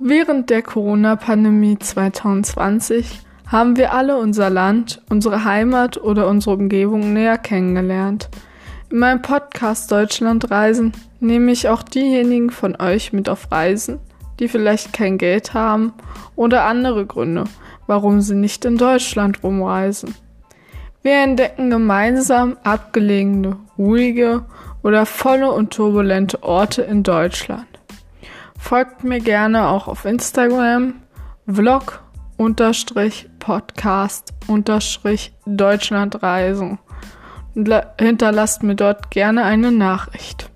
Während der Corona-Pandemie 2020 haben wir alle unser Land, unsere Heimat oder unsere Umgebung näher kennengelernt. In meinem Podcast Deutschland Reisen nehme ich auch diejenigen von euch mit auf Reisen, die vielleicht kein Geld haben oder andere Gründe, warum sie nicht in Deutschland rumreisen. Wir entdecken gemeinsam abgelegene, ruhige oder volle und turbulente Orte in Deutschland. Folgt mir gerne auch auf Instagram, Vlog Podcast Deutschlandreisen hinterlasst mir dort gerne eine Nachricht.